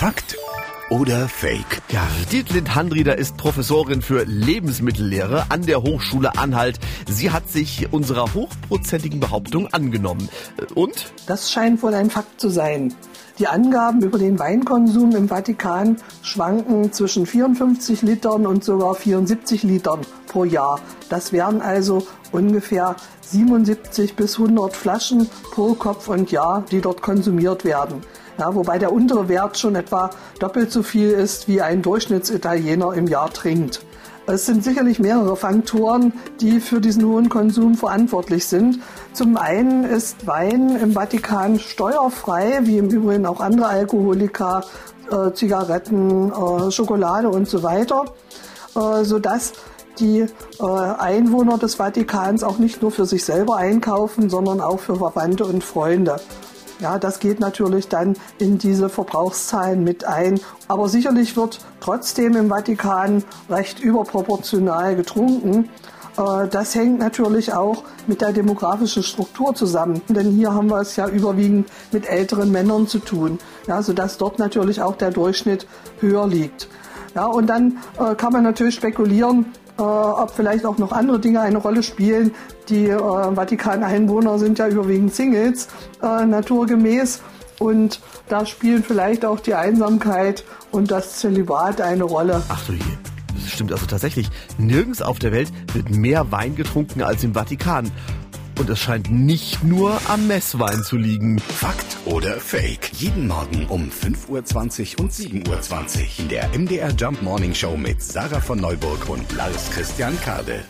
Fakt oder Fake? Ja, Dietlind Handrieder ist Professorin für Lebensmittellehre an der Hochschule Anhalt. Sie hat sich unserer hochprozentigen Behauptung angenommen. Und? Das scheint wohl ein Fakt zu sein. Die Angaben über den Weinkonsum im Vatikan schwanken zwischen 54 Litern und sogar 74 Litern pro Jahr. Das wären also ungefähr 77 bis 100 Flaschen pro Kopf und Jahr, die dort konsumiert werden. Ja, wobei der untere Wert schon etwa doppelt so viel ist, wie ein Durchschnittsitaliener im Jahr trinkt. Es sind sicherlich mehrere Faktoren, die für diesen hohen Konsum verantwortlich sind. Zum einen ist Wein im Vatikan steuerfrei, wie im Übrigen auch andere Alkoholika, äh, Zigaretten, äh, Schokolade und so weiter, äh, sodass die äh, Einwohner des Vatikans auch nicht nur für sich selber einkaufen, sondern auch für Verwandte und Freunde. Ja, das geht natürlich dann in diese Verbrauchszahlen mit ein. Aber sicherlich wird trotzdem im Vatikan recht überproportional getrunken. Äh, das hängt natürlich auch mit der demografischen Struktur zusammen, denn hier haben wir es ja überwiegend mit älteren Männern zu tun, ja, sodass dort natürlich auch der Durchschnitt höher liegt. Ja, und dann äh, kann man natürlich spekulieren, äh, ob vielleicht auch noch andere Dinge eine Rolle spielen. Die äh, Vatikan-Einwohner sind ja überwiegend Singles, äh, naturgemäß. Und da spielen vielleicht auch die Einsamkeit und das Zölibat eine Rolle. Ach du. Das stimmt also tatsächlich. Nirgends auf der Welt wird mehr Wein getrunken als im Vatikan. Und es scheint nicht nur am Messwein zu liegen. Fakt oder Fake? Jeden Morgen um 5.20 Uhr und 7.20 Uhr in der MDR Jump Morning Show mit Sarah von Neuburg und Lars Christian Kade.